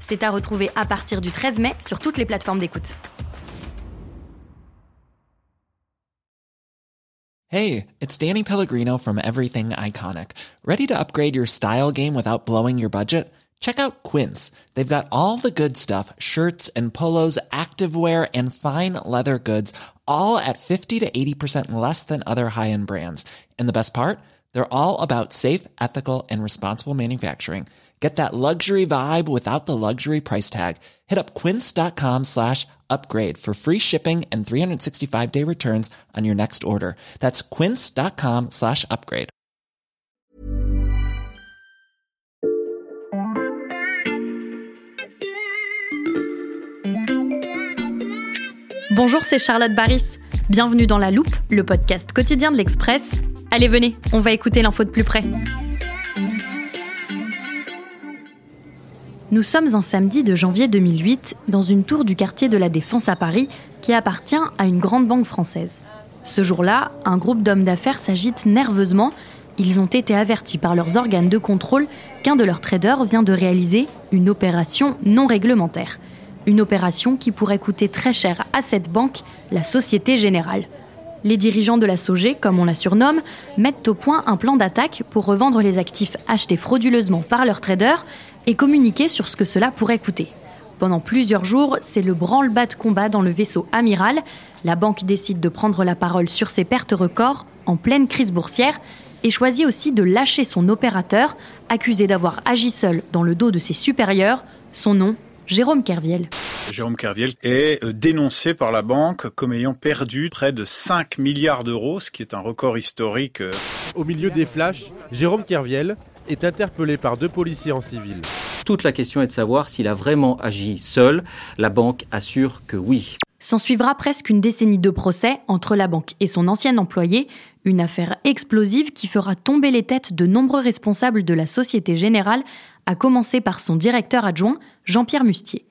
C'est à retrouver à partir du 13 mai sur toutes les plateformes d'écoute. Hey, it's Danny Pellegrino from Everything Iconic. Ready to upgrade your style game without blowing your budget? Check out Quince. They've got all the good stuff shirts and polos, activewear, and fine leather goods, all at 50 to 80% less than other high end brands. And the best part? They're all about safe, ethical, and responsible manufacturing. Get that luxury vibe without the luxury price tag. Hit up quince.com slash upgrade for free shipping and 365 day returns on your next order. That's quince.com slash upgrade. Bonjour, c'est Charlotte Baris. Bienvenue dans La Loupe, le podcast quotidien de l'Express. Allez, venez, on va écouter l'info de plus près. Nous sommes un samedi de janvier 2008 dans une tour du quartier de la Défense à Paris qui appartient à une grande banque française. Ce jour-là, un groupe d'hommes d'affaires s'agite nerveusement. Ils ont été avertis par leurs organes de contrôle qu'un de leurs traders vient de réaliser une opération non réglementaire. Une opération qui pourrait coûter très cher à cette banque, la Société Générale. Les dirigeants de la SOG, comme on la surnomme, mettent au point un plan d'attaque pour revendre les actifs achetés frauduleusement par leurs traders et communiquer sur ce que cela pourrait coûter. Pendant plusieurs jours, c'est le branle-bas de combat dans le vaisseau amiral. La banque décide de prendre la parole sur ses pertes records en pleine crise boursière et choisit aussi de lâcher son opérateur, accusé d'avoir agi seul dans le dos de ses supérieurs. Son nom, Jérôme Kerviel. Jérôme Kerviel est euh, dénoncé par la banque comme ayant perdu près de 5 milliards d'euros, ce qui est un record historique. Euh. Au milieu des flashs, Jérôme Kerviel est interpellé par deux policiers en civil. Toute la question est de savoir s'il a vraiment agi seul. La banque assure que oui. S'en suivra presque une décennie de procès entre la banque et son ancien employé, une affaire explosive qui fera tomber les têtes de nombreux responsables de la Société Générale, à commencer par son directeur adjoint, Jean-Pierre Mustier.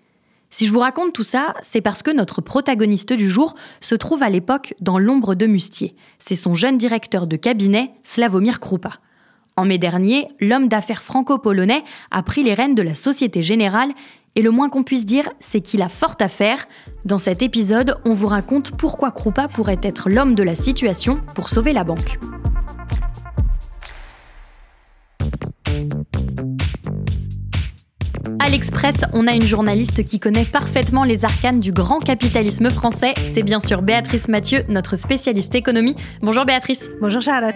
Si je vous raconte tout ça, c'est parce que notre protagoniste du jour se trouve à l'époque dans l'ombre de Mustier. C'est son jeune directeur de cabinet, Slavomir Krupa. En mai dernier, l'homme d'affaires franco-polonais a pris les rênes de la Société Générale et le moins qu'on puisse dire, c'est qu'il a fort à faire. Dans cet épisode, on vous raconte pourquoi Krupa pourrait être l'homme de la situation pour sauver la banque. À l'Express, on a une journaliste qui connaît parfaitement les arcanes du grand capitalisme français. C'est bien sûr Béatrice Mathieu, notre spécialiste économie. Bonjour Béatrice. Bonjour Charlotte.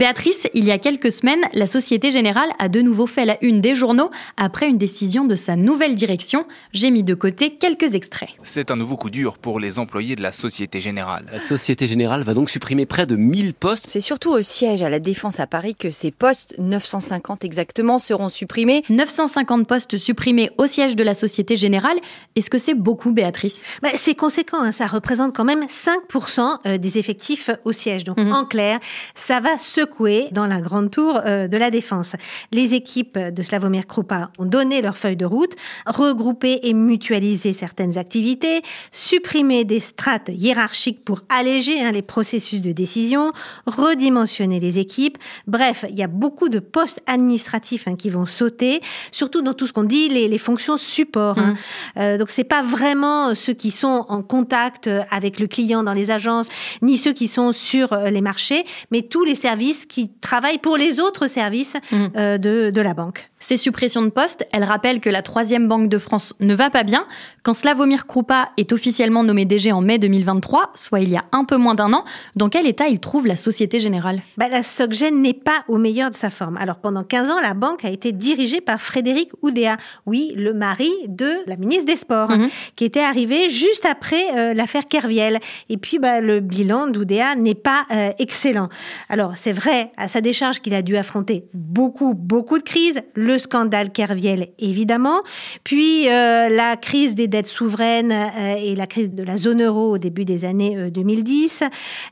Béatrice, il y a quelques semaines, la Société Générale a de nouveau fait la une des journaux après une décision de sa nouvelle direction. J'ai mis de côté quelques extraits. C'est un nouveau coup dur pour les employés de la Société Générale. La Société Générale va donc supprimer près de 1000 postes. C'est surtout au siège à la Défense à Paris que ces postes, 950 exactement, seront supprimés. 950 postes supprimés au siège de la Société Générale. Est-ce que c'est beaucoup, Béatrice? Bah, C'est conséquent, hein. ça représente quand même 5% euh, des effectifs au siège. Donc mhm. en clair, ça va se secoué dans la grande tour euh, de la Défense. Les équipes de Slavomir Krupa ont donné leur feuille de route, regroupé et mutualisé certaines activités, supprimé des strates hiérarchiques pour alléger hein, les processus de décision, redimensionner les équipes. Bref, il y a beaucoup de postes administratifs hein, qui vont sauter, surtout dans tout ce qu'on dit les, les, fonctions support. Hein. Mmh. Euh, donc c'est pas vraiment ceux qui sont en contact avec le client dans les agences, ni ceux qui sont sur euh, les marchés, mais tous les services qui travaillent pour les autres services mmh. euh, de, de la banque. Ces suppressions de postes, elles rappellent que la troisième banque de France ne va pas bien. Quand Slavomir Krupa est officiellement nommé DG en mai 2023, soit il y a un peu moins d'un an, dans quel état il trouve la Société Générale? Bah, La SocGen n'est pas au meilleur de sa forme. Alors pendant 15 ans, la banque a été dirigée par Frédéric Oudéa, oui, le mari de la ministre des Sports, mhm. qui était arrivé juste après euh, l'affaire Kerviel. Et puis bah, le bilan d'Oudéa n'est pas euh, excellent. Alors c'est vrai à sa décharge qu'il a dû affronter beaucoup, beaucoup de crises, le scandale Kerviel évidemment, puis euh, la crise des dettes souveraines euh, et la crise de la zone euro au début des années 2010,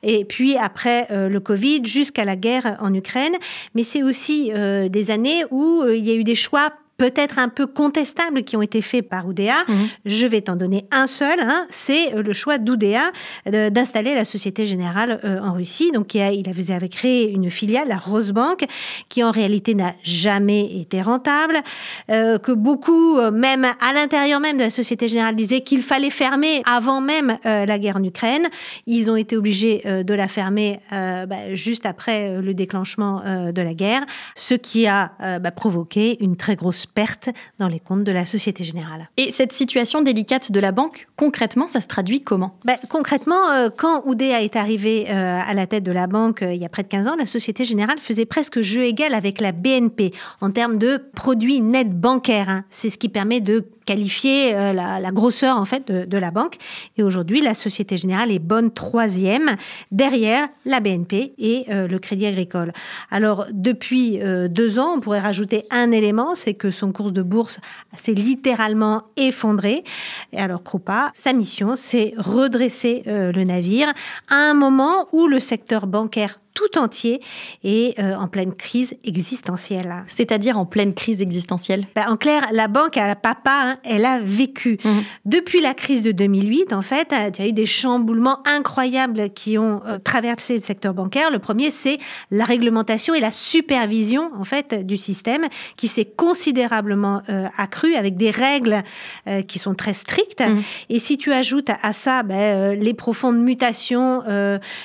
et puis après le Covid jusqu'à la guerre en Ukraine. Mais c'est aussi des années où il y a eu des choix peut-être un peu contestables qui ont été faits par Oudéa. Mhm. Je vais t'en donner un seul. Hein. c'est euh, le choix d'Oudéa d'installer la Société Générale euh, en Russie. Donc, il, avait créé une filiale, la Rosebank, qui en réalité n'a jamais été rentable, euh, que beaucoup, même à l'intérieur même de la Société Générale, disaient qu'il fallait fermer avant même la guerre en Ukraine. Ils ont été obligés de la fermer bah, juste après le déclenchement de la guerre, ce qui a bah, provoqué une très grosse perte dans les comptes de la Société Générale. Et cette situation délicate de la banque, concrètement, ça se traduit comment? Ben, Concrètement, euh, quand Oudéa est arrivé euh, à la tête de la banque euh, il y a près de 15 ans, la Société Générale faisait presque jeu égal avec la BNP en termes de produits nets bancaires. Hein. C'est ce qui permet de qualifier la, grosseur en fait de, la banque. Et aujourd'hui, la Société Générale est bonne troisième derrière la BNP et le Crédit Agricole. Alors depuis deux ans, on pourrait rajouter un élément, c'est que son cours de bourse s'est littéralement effondré. Et alors Krupa, sa mission, c'est redresser euh, le navire à un moment où le secteur bancaire tout entier et euh, en pleine crise existentielle. C'est-à-dire en pleine crise existentielle? Ben, En clair, la banque à papa, hein, elle a vécu. Mhm. Depuis la crise de 2008, en fait, euh, il y a eu des chamboulements incroyables qui ont euh, traversé le secteur bancaire. Le premier, c'est la réglementation et la supervision, en fait, du système qui s'est considérablement accrue avec des règles qui sont très strictes. Mhm. Et si tu ajoutes à, ça ben, les profondes mutations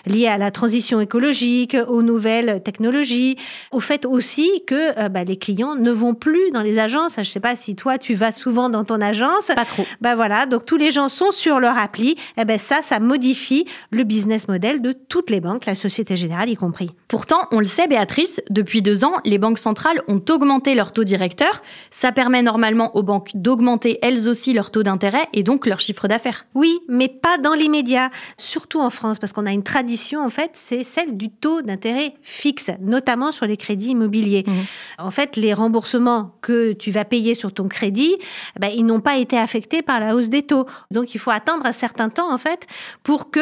liées à la transition écologique, aux nouvelles technologies, au fait aussi que euh, bah, les clients ne vont plus dans les agences. Je ne sais pas si toi tu vas souvent dans ton agence. Pas trop. Bah voilà, donc tous les gens sont sur leur appli. Et eh ben ça, ça modifie le business model de toutes les banques, la Société Générale y compris. Pourtant, on le sait, Béatrice, depuis deux ans, les banques centrales ont augmenté leur taux directeur. Ça permet normalement aux banques d'augmenter elles aussi leur taux d'intérêt et donc leur chiffre d'affaires. Oui, mais pas dans l'immédiat, surtout en France, parce qu'on a une tradition en fait, c'est celle du taux d'intérêt fixe, notamment sur les crédits immobiliers. Mmh. En fait, les remboursements que tu vas payer sur ton crédit, eh ben, ils n'ont pas été affectés par la hausse des taux. Donc, il faut attendre un certain temps, en fait, pour que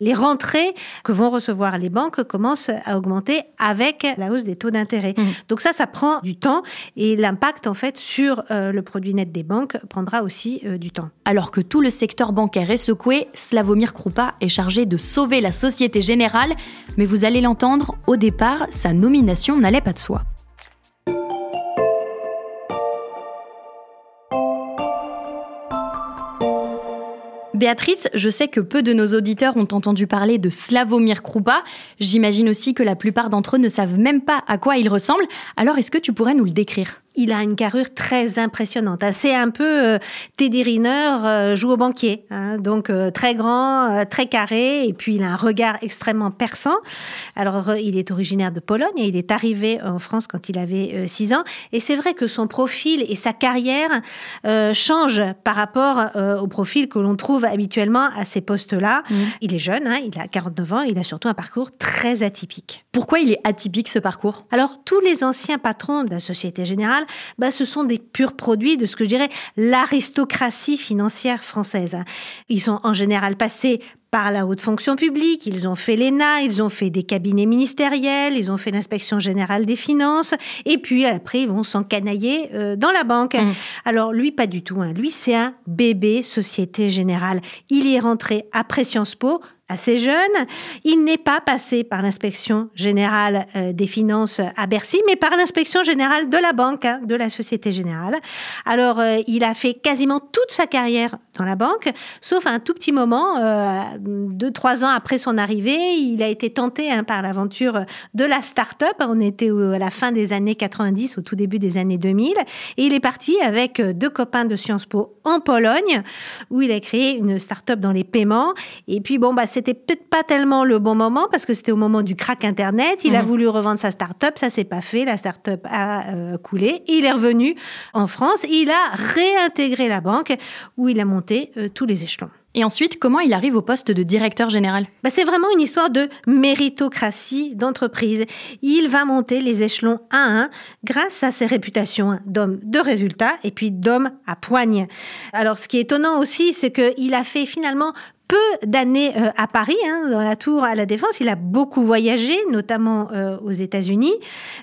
les rentrées que vont recevoir les banques commencent à augmenter avec la hausse des taux d'intérêt. Mmh. Donc ça, ça prend du temps et l'impact, en fait, sur euh, le produit net des banques prendra aussi euh, du temps. Alors que tout le secteur bancaire est secoué, Slavomir Krupa est chargé de sauver la Société Générale, mais vous allez l'entendre, au départ, sa nomination n'allait pas de soi. Béatrice, je sais que peu de nos auditeurs ont entendu parler de Slavomir Krupa. J'imagine aussi que la plupart d'entre eux ne savent même pas à quoi il ressemble. Alors, est-ce que tu pourrais nous le décrire? Il a une carrure très impressionnante. C'est un peu euh, Teddy Riner euh, joue au banquier. Hein. donc euh, très grand, très carré, et puis il a un regard extrêmement perçant. Alors il est originaire de Pologne et il est arrivé en France quand il avait 6 ans. Et c'est vrai que son profil et sa carrière changent par rapport au profil que l'on trouve habituellement à ces postes-là. Mmh. Il est jeune, hein, il a 49 ans, il a surtout un parcours très atypique. Pourquoi il est atypique ce parcours? Alors tous les anciens patrons de la Société Générale bah, ce sont des purs produits de ce que je dirais l'aristocratie financière française. Ils sont en général passés par la haute fonction publique, ils ont fait l'ENA, ils ont fait des cabinets ministériels, ils ont fait l'inspection générale des finances, et puis après ils vont s'encanailler euh, dans la banque. Mmh. Alors lui, pas du tout. Hein. Lui, c'est un bébé Société Générale. Il y est rentré après Sciences Po, assez jeune. Il n'est pas passé par l'inspection générale euh, des finances à Bercy, mais par l'inspection générale de la banque, hein, de la Société Générale. Alors, euh, il a fait quasiment toute sa carrière dans la banque, sauf un tout petit moment, euh, deux, trois ans après son arrivée, il a été tenté hein, par l'aventure de la start-up. On était à la fin des années 90, au tout début des années 2000, et il est parti avec deux copains de Sciences Po en Pologne, où il a créé une start-up dans les paiements. Et puis, bon, bah, c'est c'était peut-être pas tellement le bon moment parce que c'était au moment du crack Internet. Il a mhm. voulu revendre sa start-up, ça s'est pas fait. La start-up a euh, coulé. Il est revenu en France. Il a réintégré la banque où il a monté euh, tous les échelons. Et ensuite, comment il arrive au poste de directeur général? Bah, C'est vraiment une histoire de méritocratie d'entreprise. Il va monter les échelons un à un grâce à ses réputations d'homme de résultats et puis d'homme à poigne. Alors, ce qui est étonnant aussi, c'est qu'il a fait finalement peu d'années euh, à Paris, hein, dans la tour à la Défense. Il a beaucoup voyagé, notamment euh, aux États-Unis.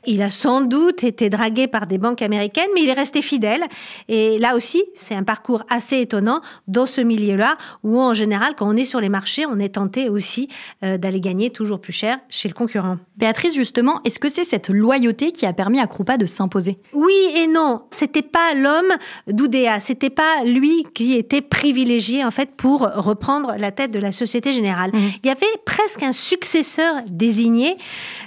Il a sans doute été dragué par des banques américaines, mais il est resté fidèle. Et là aussi, c'est un parcours assez étonnant dans ce milieu-là, où en général, quand on est sur les marchés, on est tenté aussi euh, d'aller gagner toujours plus cher chez le concurrent. Béatrice, justement, est-ce que c'est cette loyauté qui a permis à Krupa de s'imposer? Oui et non. C'était pas l'homme d'Oudéa. C'était pas lui qui était privilégié, en fait, pour reprendre la tête de la Société Générale. Mmh. Il y avait presque un successeur désigné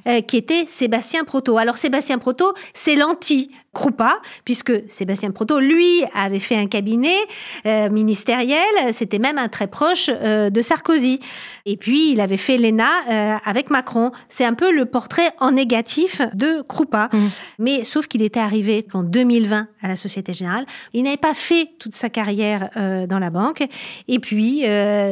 euh, qui était Sébastien Proto. Alors Sébastien Proto, c'est l'anti Krupa, puisque Sébastien Proto, lui, avait fait un cabinet euh, ministériel, c'était même un très proche euh, de Sarkozy. Et puis, il avait fait l'ENA euh, avec Macron. C'est un peu le portrait en négatif de Krupa. Mmh. Mais sauf qu'il était arrivé qu'en 2020 à la Société Générale, il n'avait pas fait toute sa carrière dans la banque. Et puis,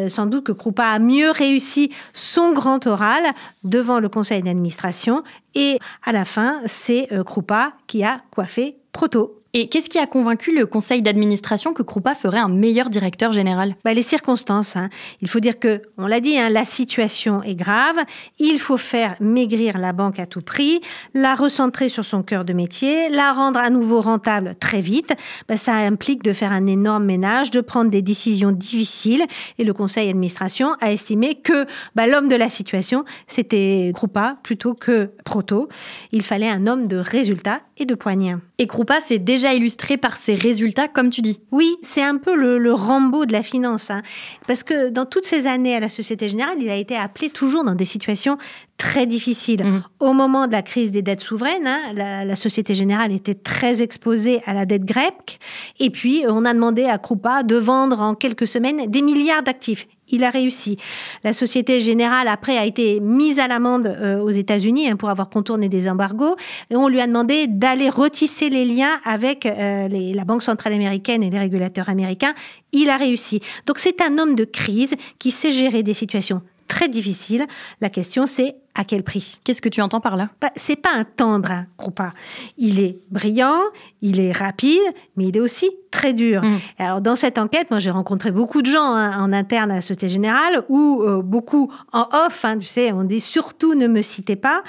sans doute que Krupa a mieux réussi son grand oral devant le conseil d'administration et à la fin, c'est euh, Krupa qui a coiffé Proto. Et qu'est-ce qui a convaincu le conseil d'administration que Krupa ferait un meilleur directeur général? Bah, Les circonstances. Hein. Il faut dire que, on l'a dit, hein, la situation est grave. Il faut faire maigrir la banque à tout prix, la recentrer sur son cœur de métier, la rendre à nouveau rentable très vite. Bah, ça implique de faire un énorme ménage, de prendre des décisions difficiles. Et le conseil d'administration a estimé que bah, l'homme de la situation, c'était Krupa plutôt que Proto. Il fallait un homme de résultats et de poignets. Et Krupa, c'est déjà déjà illustré par ses résultats, comme tu dis. Oui, c'est un peu le, le, Rambo de la finance. Hein. Parce que dans toutes ces années à la Société Générale, il a été appelé toujours dans des situations très difficiles. Mmh. Au moment de la crise des dettes souveraines, hein, la, la, Société Générale était très exposée à la dette grecque. Et puis, on a demandé à Krupa de vendre en quelques semaines des milliards d'actifs il a réussi. La Société Générale, après, a été mise à l'amende euh, aux États-Unis hein, pour avoir contourné des embargos. Et on lui a demandé d'aller retisser les liens avec euh, les, la Banque centrale américaine et les régulateurs américains. Il a réussi. Donc c'est un homme de crise qui sait gérer des situations très difficiles. La question, c'est à quel prix? Qu'est-ce que tu entends par là? Bah, C'est pas un tendre, hein, pas. Il est brillant, il est rapide, mais il est aussi très dur. Mm. Alors dans cette enquête, moi j'ai rencontré beaucoup de gens hein, en interne à la Société Générale ou euh, beaucoup en off. Hein, tu sais, on dit surtout ne me citez pas.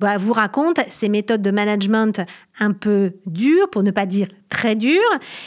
Bah, vous raconte ces méthodes de management un peu dures, pour ne pas dire très dures.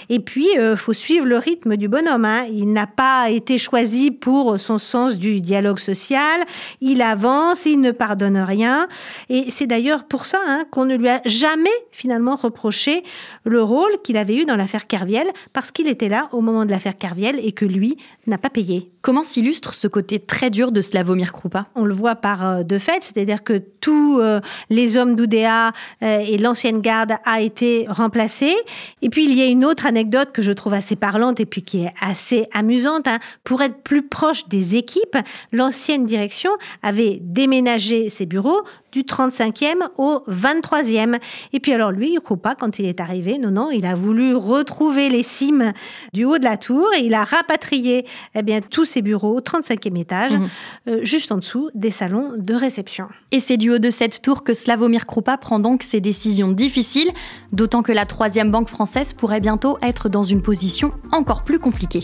Et puis euh, faut suivre le rythme du bonhomme. Hein. Il n'a pas été choisi pour son sens du dialogue social. Il avance, il ne pardonne rien. Et c'est d'ailleurs pour ça qu'on ne lui a jamais finalement reproché le rôle qu'il avait eu dans l'affaire Kerviel, parce qu'il était là au moment de l'affaire Kerviel et que lui n'a pas payé. Comment s'illustre ce côté très dur de Slavomir Krupa On le voit par euh, deux faits, c'est-à-dire que tous euh, les hommes d'Oudéa euh, et l'ancienne garde a été remplacé. Et puis il y a une autre anecdote que je trouve assez parlante et puis qui est assez amusante. Hein. Pour être plus proche des équipes, l'ancienne direction avait déménagé ses bureaux du 35e au 23e. Et puis alors lui, Krupa, quand il est arrivé, non, non, il a voulu retrouver les cimes du haut de la tour et il a rapatrié eh bien, tous ses bureaux au 35e étage, mhm. euh, juste en dessous des salons de réception. Et c'est du haut de cette tour que Slavomir Krupa prend donc ses décisions difficiles, d'autant que la troisième banque française pourrait bientôt être dans une position encore plus compliquée.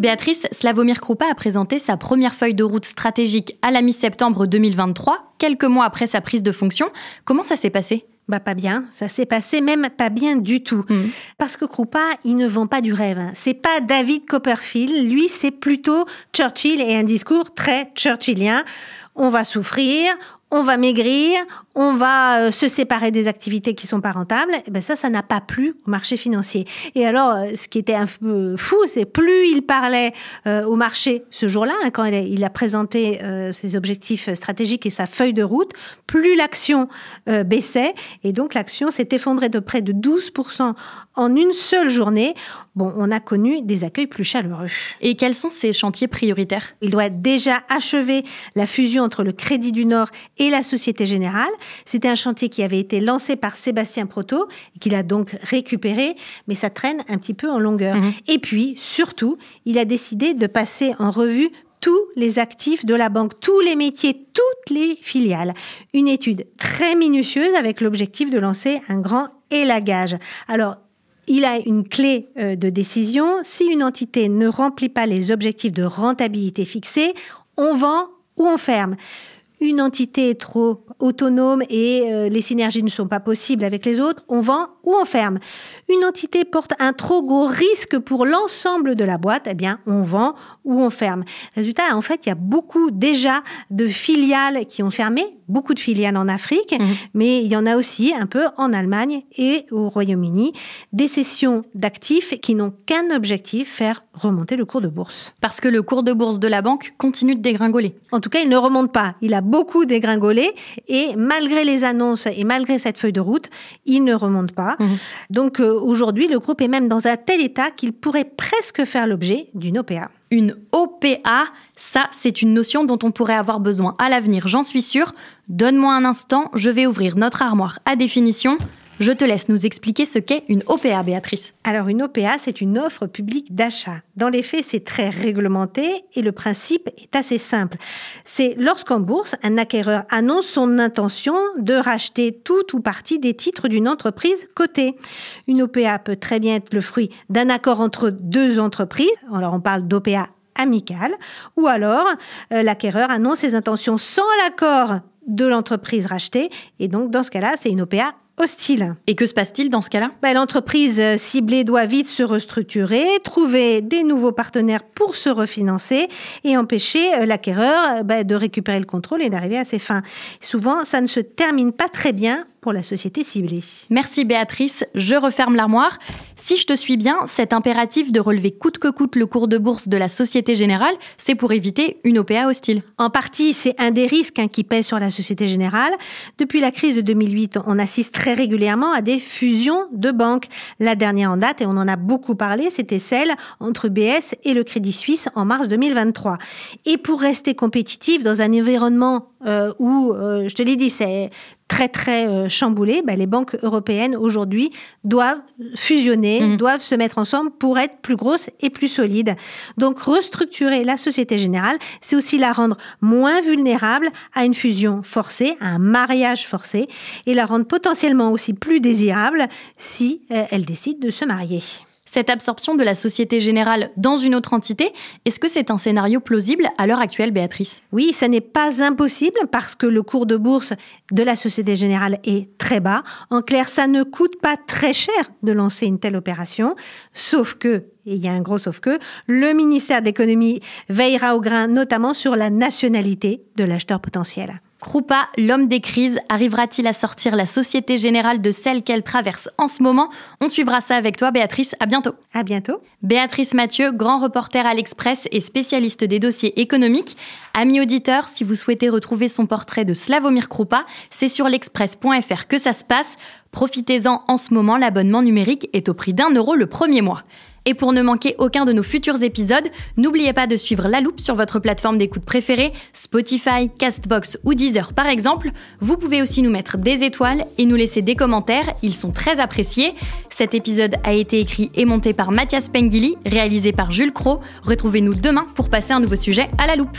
Béatrice, Slavomir Krupa a présenté sa première feuille de route stratégique à la mi-septembre 2023, quelques mois après sa prise de fonction. Comment ça s'est passé? Bah pas bien, ça s'est passé même pas bien du tout. Mmh. Parce que Krupa, il ne vend pas du rêve. C'est pas David Copperfield, lui c'est plutôt Churchill et un discours très churchillien. On va souffrir, on va maigrir, on va euh, se séparer des activités qui sont pas rentables. Et ben ça, ça n'a pas plu au marché financier. Et alors, euh, ce qui était un peu fou, c'est plus il parlait euh, au marché ce jour-là, hein, quand il a, présenté ses objectifs stratégiques et sa feuille de route, plus l'action baissait. Et donc, l'action s'est effondrée de près de 12% en une seule journée. Bon, on a connu des accueils plus chaleureux. Et quels sont ces chantiers prioritaires? Il doit déjà achever la fusion entre le Crédit du Nord et la Société Générale. C'était un chantier qui avait été lancé par Sébastien Proto qu'il a donc récupéré, mais ça traîne un petit peu en longueur. Mhm. Et puis, surtout, il a décidé de passer en revue tous les actifs de la banque, tous les métiers, toutes les filiales. Une étude très minutieuse avec l'objectif de lancer un grand élagage. Alors, il a une clé euh, de décision. Si une entité ne remplit pas les objectifs de rentabilité fixés, on vend ou on ferme une entité est trop autonome et euh, les synergies ne sont pas possibles avec les autres, on vend ou on ferme. Une entité porte un trop gros risque pour l'ensemble de la boîte, eh bien, on vend ou on ferme. Résultat, en fait, il y a beaucoup déjà de filiales qui ont fermé, beaucoup de filiales en Afrique, mhm. mais il y en a aussi un peu en Allemagne et au Royaume-Uni, des cessions d'actifs qui n'ont qu'un objectif, faire remonter le cours de bourse. Parce que le cours de bourse de la banque continue de dégringoler. En tout cas, il ne remonte pas. Il a beaucoup dégringolé et malgré les annonces et malgré cette feuille de route, il ne remonte pas. Mhm. Donc euh, aujourd'hui, le groupe est même dans un tel état qu'il pourrait presque faire l'objet d'une OPA. Une OPA, ça, c'est une notion dont on pourrait avoir besoin à l'avenir, j'en suis sûre. Donne-moi un instant, je vais ouvrir notre armoire à définition. Je te laisse nous expliquer ce qu'est une OPA, Béatrice. Alors, une OPA, c'est une offre publique d'achat. Dans les faits, c'est très réglementé et le principe est assez simple. C'est lorsqu'en bourse, un acquéreur annonce son intention de racheter tout ou partie des titres d'une entreprise cotée. Une OPA peut très bien être le fruit d'un accord entre deux entreprises. Alors, on parle d'OPA amicale, ou alors euh, l'acquéreur annonce ses intentions sans l'accord de l'entreprise rachetée, et donc dans ce cas-là, c'est une OPA hostile. Et que se passe-t-il dans ce cas-là? Bah, L'entreprise euh, ciblée doit vite se restructurer, trouver des nouveaux partenaires pour se refinancer et empêcher euh, l'acquéreur bah, de récupérer le contrôle et d'arriver à ses fins. Souvent, ça ne se termine pas très bien pour la société ciblée. Merci Béatrice, je referme l'armoire. Si je te suis bien, cet impératif de relever coûte que coûte le cours de bourse de la Société Générale, c'est pour éviter une OPA hostile. En partie, c'est un des risques hein, qui pèse sur la Société Générale. Depuis la crise de 2008, on assiste très régulièrement à des fusions de banques. La dernière en date, et on en a beaucoup parlé, c'était celle entre BS et le Crédit Suisse en mars 2023. Et pour rester compétitif dans un environnement euh, où, euh, je te l'ai dit, c'est très très euh, chamboulé, ben, les banques européennes aujourd'hui doivent fusionner, mhm. doivent se mettre ensemble pour être plus grosses et plus solides. Donc restructurer la Société Générale, c'est aussi la rendre moins vulnérable à une fusion forcée, à un mariage forcé, et la rendre potentiellement aussi plus désirable si elle décide de se marier cette absorption de la Société Générale dans une autre entité, est-ce que c'est un scénario plausible à l'heure actuelle, Béatrice? Oui, ça n'est pas impossible parce que le cours de bourse de la Société Générale est très bas. En clair, ça ne coûte pas très cher de lancer une telle opération, sauf que et il y a un gros sauf que, le ministère de l'économie veillera au grain, notamment sur la nationalité de l'acheteur potentiel. Krupa, l'homme des crises, arrivera-t-il à sortir la Société Générale de celle qu'elle traverse en ce moment? On suivra ça avec toi, Béatrice. À bientôt. À bientôt. Béatrice Mathieu, grand reporter à l'Express et spécialiste des dossiers économiques. Ami auditeur, si vous souhaitez retrouver son portrait de Slavomir Krupa, c'est sur l'express.fr que ça se passe. Profitez-en en ce moment, l'abonnement numérique est au prix d'un euro le premier mois. Et pour ne manquer aucun de nos futurs épisodes, n'oubliez pas de suivre La Loupe sur votre plateforme d'écoute préférée, Spotify, Castbox ou Deezer par exemple. Vous pouvez aussi nous mettre des étoiles et nous laisser des commentaires, ils sont très appréciés. Cet épisode a été écrit et monté par Mathias Pengili, réalisé par Jules Cro. Retrouvez-nous demain pour passer un nouveau sujet à la loupe.